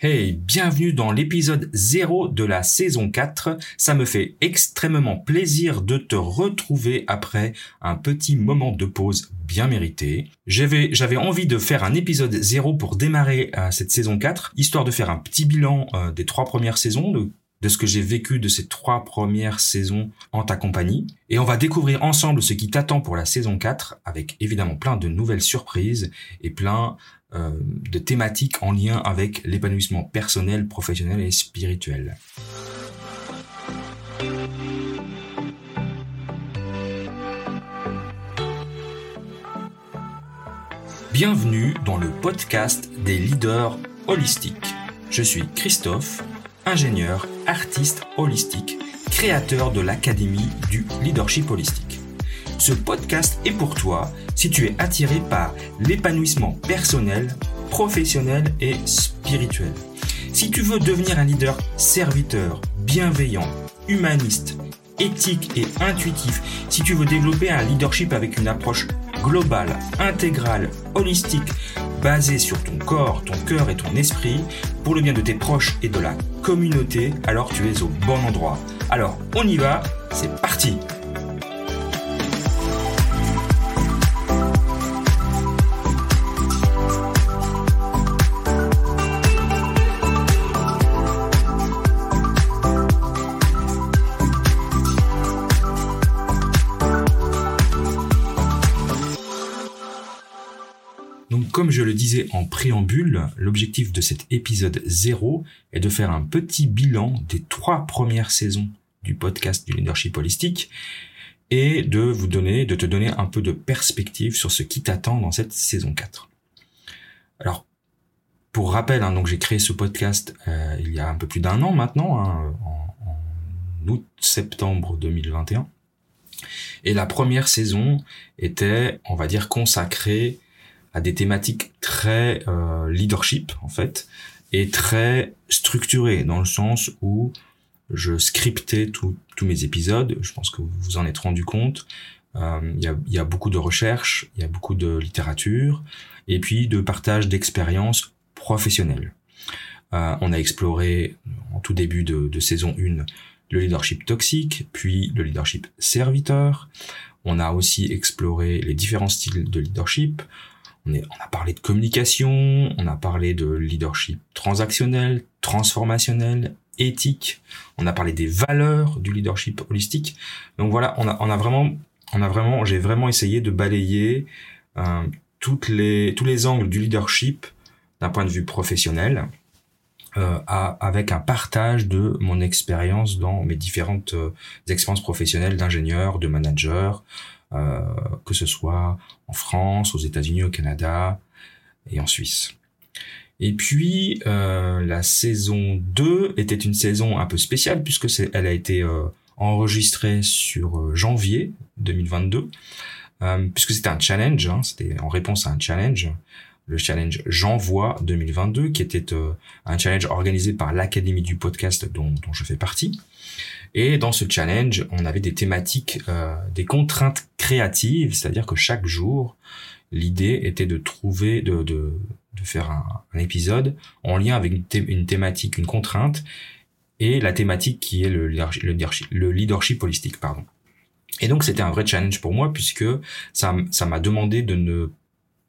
Hey, bienvenue dans l'épisode 0 de la saison 4. Ça me fait extrêmement plaisir de te retrouver après un petit moment de pause bien mérité. J'avais, envie de faire un épisode 0 pour démarrer euh, cette saison 4, histoire de faire un petit bilan euh, des trois premières saisons, de, de ce que j'ai vécu de ces trois premières saisons en ta compagnie. Et on va découvrir ensemble ce qui t'attend pour la saison 4, avec évidemment plein de nouvelles surprises et plein de thématiques en lien avec l'épanouissement personnel, professionnel et spirituel. Bienvenue dans le podcast des leaders holistiques. Je suis Christophe, ingénieur, artiste holistique, créateur de l'Académie du leadership holistique. Ce podcast est pour toi si tu es attiré par l'épanouissement personnel, professionnel et spirituel. Si tu veux devenir un leader serviteur, bienveillant, humaniste, éthique et intuitif, si tu veux développer un leadership avec une approche globale, intégrale, holistique, basée sur ton corps, ton cœur et ton esprit, pour le bien de tes proches et de la communauté, alors tu es au bon endroit. Alors, on y va, c'est parti comme je le disais en préambule, l'objectif de cet épisode 0 est de faire un petit bilan des trois premières saisons du podcast du leadership holistique et de vous donner, de te donner un peu de perspective sur ce qui t'attend dans cette saison 4. Alors, pour rappel, hein, donc j'ai créé ce podcast euh, il y a un peu plus d'un an maintenant, hein, en, en août-septembre 2021. Et la première saison était, on va dire, consacrée à des thématiques très euh, leadership en fait et très structurées dans le sens où je scriptais tous mes épisodes. Je pense que vous vous en êtes rendu compte. Euh, il y, a, y, a, beaucoup de recherches, il y a beaucoup de littérature et puis de partage d'expériences professionnelles. Euh, on a exploré en tout début de, de saison 1 le leadership toxique, puis le leadership serviteur. On a aussi exploré les différents styles de leadership. On, a parlé de communication, on a parlé de leadership transactionnel, transformationnel, éthique. On a parlé des valeurs du leadership holistique. Donc voilà, on a, j'ai vraiment essayé de balayer euh, tous les angles du leadership d'un point de vue professionnel, euh, avec un partage de mon expérience dans mes différentes euh, expériences professionnelles d'ingénieur, de manager, euh, que ce soit en France, aux États-Unis, au Canada et en Suisse. Et puis euh, la saison 2 était une saison un peu spéciale puisque elle a été euh, enregistrée sur janvier 2022 puisque c'était un challenge, hein, c'était en réponse à un challenge le challenge J'envoie 2022, qui était un challenge organisé par l'Académie du podcast dont, dont, je fais partie. Et dans ce challenge, on avait des thématiques, euh, des contraintes créatives, c'est-à-dire que chaque jour, l'idée était de trouver, de, de, de faire un, épisode en lien avec une, thématique, une contrainte, et la thématique qui est le, leadership, le leadership holistique, pardon. Et donc c'était un vrai challenge pour moi puisque ça ça m'a demandé de ne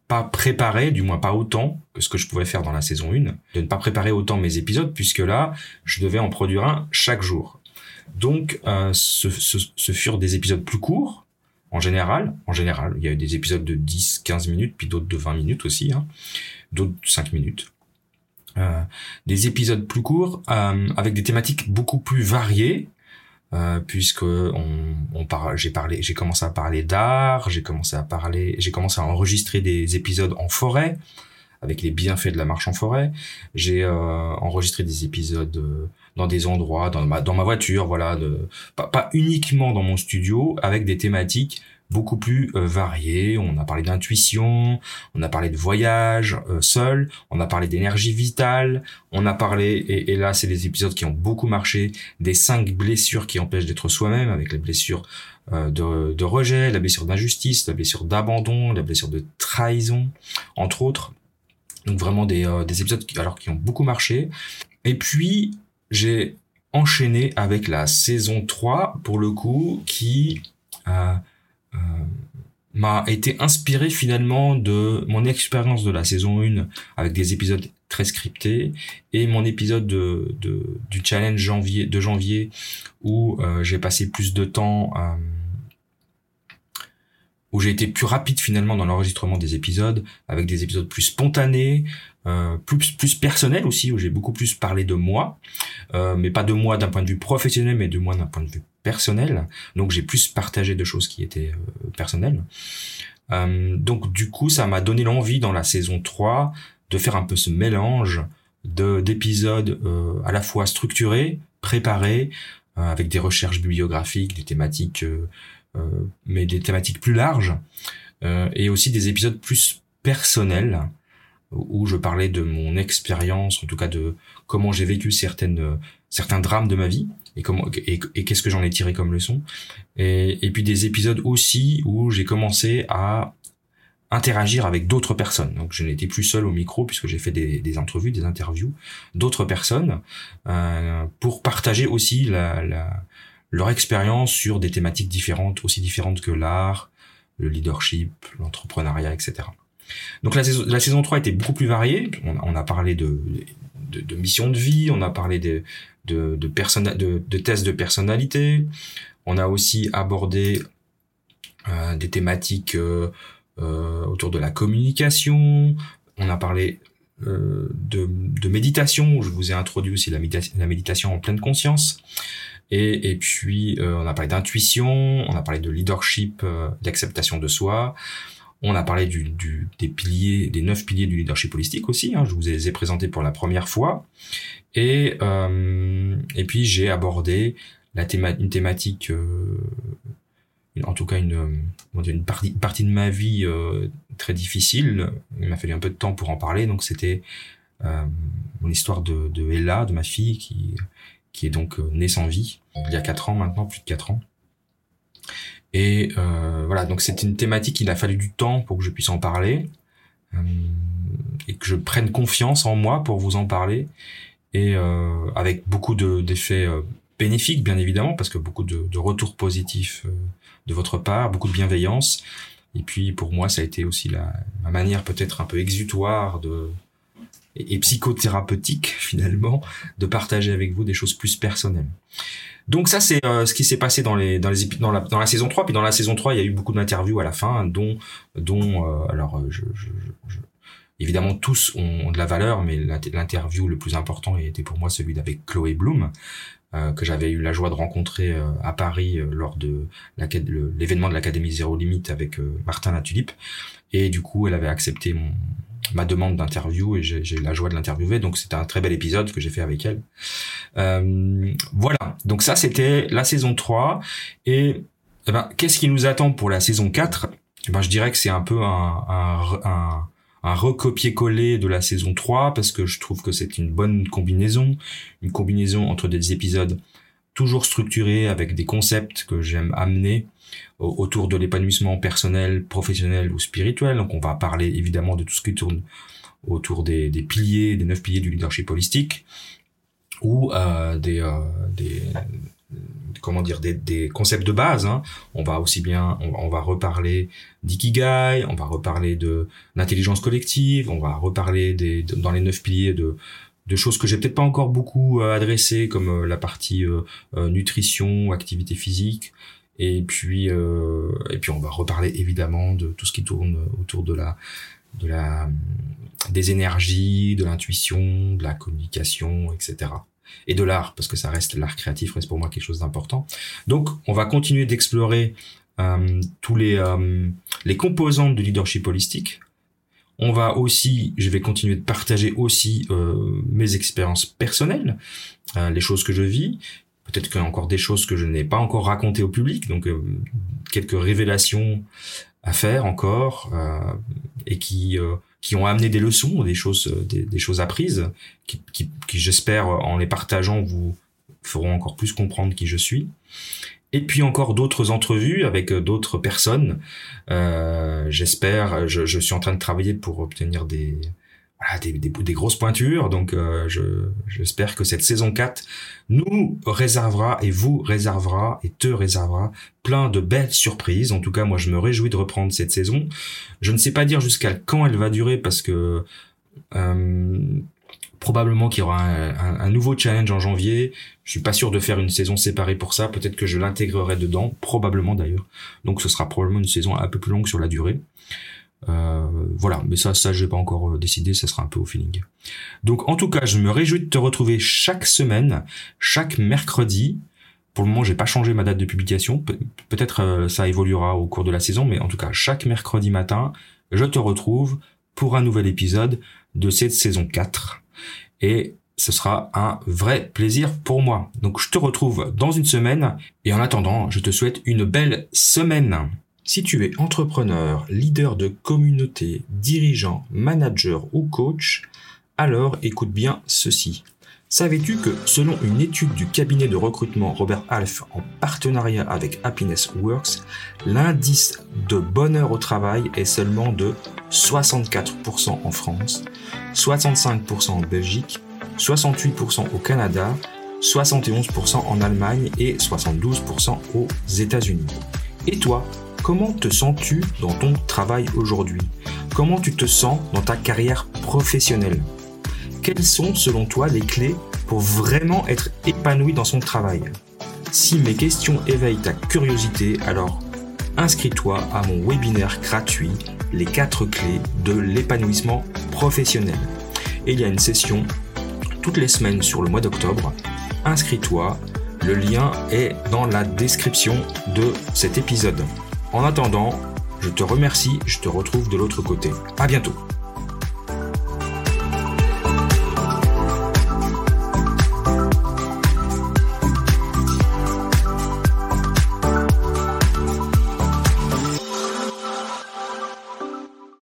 pas préparer, du moins pas autant que ce que je pouvais faire dans la saison 1, de ne pas préparer autant mes épisodes puisque là, je devais en produire un chaque jour. Donc, euh, ce, ce, furent des épisodes plus courts, en général. En général, il y a eu des épisodes de 10, 15 minutes, puis d'autres de 20 minutes aussi, hein, d'autres 5 minutes. Euh, des épisodes plus courts, euh, avec des thématiques beaucoup plus variées, euh, puisque on, on j'ai parlé, j'ai commencé à parler d'art, j'ai commencé à parler, j'ai commencé à enregistrer des épisodes en forêt, avec les bienfaits de la marche en forêt. J'ai euh, enregistré des épisodes euh, dans des endroits, dans ma, dans ma voiture, voilà, de, pas, pas uniquement dans mon studio, avec des thématiques beaucoup plus euh, variées. On a parlé d'intuition, on a parlé de voyage seul, on a parlé d'énergie vitale, on a parlé, et, et là c'est des épisodes qui ont beaucoup marché, des cinq blessures qui empêchent d'être soi-même, avec les blessures de, de rejet, la blessure d'injustice, la blessure d'abandon, la blessure de trahison, entre autres. Donc vraiment des, des épisodes qui, alors qui ont beaucoup marché. Et puis j'ai enchaîné avec la saison 3 pour le coup qui euh, euh, m'a été inspiré finalement de mon expérience de la saison 1 avec des épisodes très scriptés et mon épisode de, de du challenge janvier de janvier où euh, j'ai passé plus de temps où j'ai été plus rapide finalement dans l'enregistrement des épisodes avec des épisodes plus spontanés euh, plus plus personnels aussi où j'ai beaucoup plus parlé de moi euh, mais pas de moi d'un point de vue professionnel mais de moi d'un point de vue personnel. Donc j'ai plus partagé de choses qui étaient euh, personnelles. Euh, donc du coup, ça m'a donné l'envie dans la saison 3 de faire un peu ce mélange de d'épisodes euh, à la fois structurés, préparés, avec des recherches bibliographiques, des thématiques, mais des thématiques plus larges, et aussi des épisodes plus personnels où je parlais de mon expérience, en tout cas de comment j'ai vécu certaines certains drames de ma vie et comment et, qu'est-ce que j'en ai tiré comme leçon et, et puis des épisodes aussi où j'ai commencé à interagir avec d'autres personnes. Donc je n'étais plus seul au micro puisque j'ai fait des, des entrevues, des interviews d'autres personnes euh, pour partager aussi la, la, leur expérience sur des thématiques différentes, aussi différentes que l'art, le leadership, l'entrepreneuriat, etc. Donc la saison, la saison 3 était beaucoup plus variée. On, on a parlé de, de, de, mission de vie, on a parlé de, de, de, de, tests de personnalité. On a aussi abordé euh, des thématiques euh, euh, autour de la communication. On a parlé de, de, méditation, je vous ai introduit aussi la, la méditation en pleine conscience. Et, et puis, on a parlé d'intuition, on a parlé de leadership, d'acceptation de soi. On a parlé du, du, des piliers, des neuf piliers du leadership holistique aussi. Hein, je vous les ai présentés pour la première fois. Et, euh, et puis j'ai abordé la théma une thématique, euh, en tout cas une, une partie, partie de ma vie euh, très difficile. Il m'a fallu un peu de temps pour en parler, donc c'était euh, mon histoire de, de Ella, de ma fille, qui, qui est donc née sans vie, il y a quatre ans maintenant, plus de quatre ans. Et euh, voilà, donc c'est une thématique, il a fallu du temps pour que je puisse en parler et que je prenne confiance en moi pour vous en parler et euh, avec beaucoup d'effets euh, bénéfiques bien évidemment parce que beaucoup de, de retours positifs euh, de votre part, beaucoup de bienveillance et puis pour moi ça a été aussi la, ma manière peut-être un peu exutoire de et, psychothérapeutique finalement de partager avec vous des choses plus personnelles. Donc ça c'est euh, ce qui s'est passé dans les dans les dans la dans la saison 3 puis dans la saison 3 il y a eu beaucoup d'interviews à la fin dont dont euh, alors je, je, je, Évidemment, tous ont de la valeur, mais l'interview le plus important était pour moi celui d'avec Chloé Bloom, euh, que j'avais eu la joie de rencontrer euh, à Paris euh, lors de l'événement de l'Académie Zéro Limite avec Martin Latulipe. Et du coup, elle avait accepté mon, ma demande d'interview et j'ai eu la joie de l'interviewer. Donc c'était un très bel épisode que j'ai fait avec elle. voilà, donc ça c'était la saison 3. Et eh ben, qu'est-ce qui nous attend pour la saison 4 eh ben, Je dirais que c'est un peu un, un, un un recopier-coller de la saison 3 parce que je trouve que c'est une bonne combinaison, une combinaison entre des épisodes toujours structurés avec des concepts que j'aime amener autour de l'épanouissement personnel, professionnel ou spirituel. Donc on va parler évidemment de tout ce qui tourne autour des, des piliers, des neuf piliers du leadership holistique ou euh, des, euh, des, comment dire des, des, concepts de base. Hein. On va aussi bien, on, va reparler d'ikigai, on va reparler de l'intelligence collective, on va reparler des, dans les neuf piliers de de choses que j'ai peut-être pas encore beaucoup euh, adressées comme euh, la partie euh, nutrition, activité physique, et puis et puis on va reparler évidemment de tout ce qui tourne autour de la de la des énergies, de l'intuition, de la communication, etc et de l'art, parce que ça reste l'art créatif, reste pour moi quelque chose d'important. Donc, on va continuer d'explorer euh, tous les euh, les composantes du leadership holistique. On va aussi, je vais continuer de partager aussi euh, mes expériences personnelles, euh, les choses que je vis. Peut-être qu'il y a encore des choses que je n'ai pas encore racontées au public, donc euh, quelques révélations à faire encore et qui qui ont amené des leçons, des choses, euh, des, choses apprises, qui, j'espère, en les partageant, vous feront encore plus comprendre qui je suis. Et puis encore d'autres entrevues avec euh, d'autres personnes. Euh, j'espère, je, je, suis en train de travailler pour obtenir des des, des, grosses pointures. Donc, euh, j'espère que cette saison 4 nous réservera et vous réservera et te réservera plein de belles surprises. En tout cas, moi, je me réjouis de reprendre cette saison. Je ne sais pas dire jusqu'à quand elle va durer parce que euh, probablement qu'il y aura un, nouveau challenge en janvier. Je suis pas sûr de faire une saison séparée pour ça. Peut-être que je l'intégrerai dedans, probablement d'ailleurs. Donc, ce sera probablement une saison un peu plus longue sur la durée. Euh, voilà, mais ça, ça, j'ai pas encore euh, décidé, ça sera un peu au feeling. Donc, en tout cas, je me réjouis de te retrouver chaque semaine, chaque mercredi. Pour le moment, j'ai pas changé ma date de publication. peut-être euh, ça évoluera au cours de la saison, mais en tout cas, chaque mercredi matin, je te retrouve pour un nouvel épisode de cette saison 4. Et ce sera un vrai plaisir pour moi. Donc, je te retrouve dans une semaine. Et en attendant, je te souhaite une belle semaine. Si tu es entrepreneur, leader de communauté, dirigeant, manager ou coach, alors écoute bien ceci. Savais-tu que selon une étude du cabinet de recrutement Robert Half en partenariat avec Happiness Works, l'indice de bonheur au travail est seulement de 64% en France, 65% en Belgique, 68% au Canada, 71% en Allemagne et 72% aux États-Unis. Et toi, Comment te sens-tu dans ton travail aujourd'hui? Comment tu te sens dans ta carrière professionnelle? Quelles sont selon toi les clés pour vraiment être épanoui dans son travail? Si mes questions éveillent ta curiosité, alors inscris-toi à mon webinaire gratuit Les 4 clés de l'épanouissement professionnel. Il y a une session toutes les semaines sur le mois d'octobre. Inscris-toi, le lien est dans la description de cet épisode. En attendant, je te remercie, je te retrouve de l'autre côté. À bientôt.